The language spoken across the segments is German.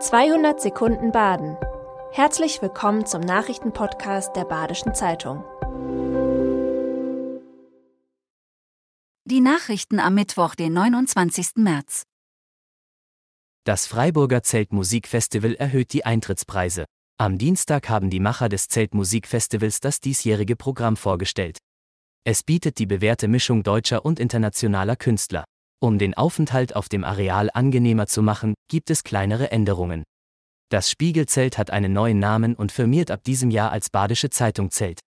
200 Sekunden Baden. Herzlich willkommen zum Nachrichtenpodcast der Badischen Zeitung. Die Nachrichten am Mittwoch, den 29. März. Das Freiburger Zeltmusikfestival erhöht die Eintrittspreise. Am Dienstag haben die Macher des Zeltmusikfestivals das diesjährige Programm vorgestellt. Es bietet die bewährte Mischung deutscher und internationaler Künstler. Um den Aufenthalt auf dem Areal angenehmer zu machen, gibt es kleinere Änderungen. Das Spiegelzelt hat einen neuen Namen und firmiert ab diesem Jahr als Badische Zeitung Zelt.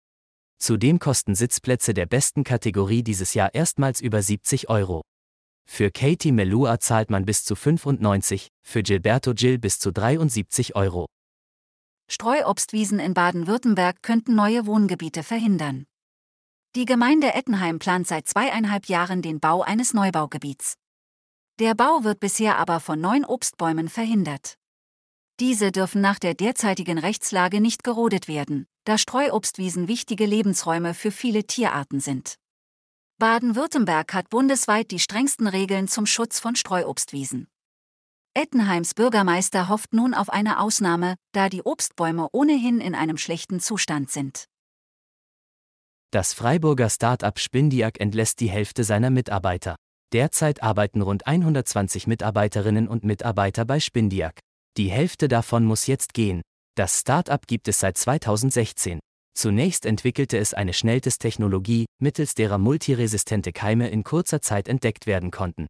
Zudem kosten Sitzplätze der besten Kategorie dieses Jahr erstmals über 70 Euro. Für Katie Melua zahlt man bis zu 95, für Gilberto Gil bis zu 73 Euro. Streuobstwiesen in Baden-Württemberg könnten neue Wohngebiete verhindern. Die Gemeinde Ettenheim plant seit zweieinhalb Jahren den Bau eines Neubaugebiets. Der Bau wird bisher aber von neun Obstbäumen verhindert. Diese dürfen nach der derzeitigen Rechtslage nicht gerodet werden, da Streuobstwiesen wichtige Lebensräume für viele Tierarten sind. Baden-Württemberg hat bundesweit die strengsten Regeln zum Schutz von Streuobstwiesen. Ettenheims Bürgermeister hofft nun auf eine Ausnahme, da die Obstbäume ohnehin in einem schlechten Zustand sind. Das Freiburger Start-up Spindiak entlässt die Hälfte seiner Mitarbeiter. Derzeit arbeiten rund 120 Mitarbeiterinnen und Mitarbeiter bei Spindiak. Die Hälfte davon muss jetzt gehen. Das Start-up gibt es seit 2016. Zunächst entwickelte es eine Schnelltest-Technologie, mittels derer multiresistente Keime in kurzer Zeit entdeckt werden konnten.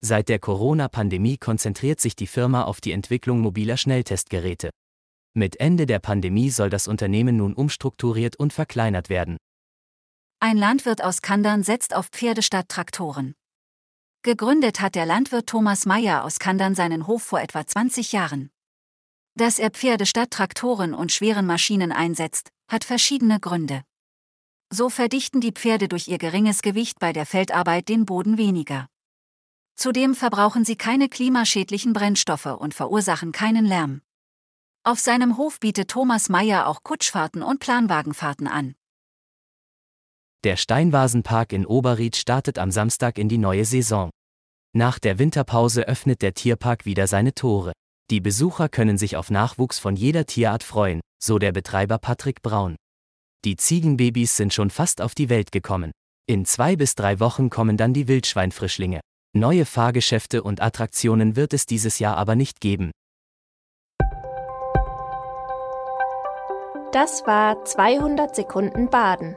Seit der Corona-Pandemie konzentriert sich die Firma auf die Entwicklung mobiler Schnelltestgeräte. Mit Ende der Pandemie soll das Unternehmen nun umstrukturiert und verkleinert werden. Ein Landwirt aus Kandern setzt auf Pferde statt Traktoren. Gegründet hat der Landwirt Thomas Meyer aus Kandern seinen Hof vor etwa 20 Jahren. Dass er Pferde statt Traktoren und schweren Maschinen einsetzt, hat verschiedene Gründe. So verdichten die Pferde durch ihr geringes Gewicht bei der Feldarbeit den Boden weniger. Zudem verbrauchen sie keine klimaschädlichen Brennstoffe und verursachen keinen Lärm. Auf seinem Hof bietet Thomas Meyer auch Kutschfahrten und Planwagenfahrten an. Der Steinvasenpark in Oberried startet am Samstag in die neue Saison. Nach der Winterpause öffnet der Tierpark wieder seine Tore. Die Besucher können sich auf Nachwuchs von jeder Tierart freuen, so der Betreiber Patrick Braun. Die Ziegenbabys sind schon fast auf die Welt gekommen. In zwei bis drei Wochen kommen dann die Wildschweinfrischlinge. Neue Fahrgeschäfte und Attraktionen wird es dieses Jahr aber nicht geben. Das war 200 Sekunden Baden.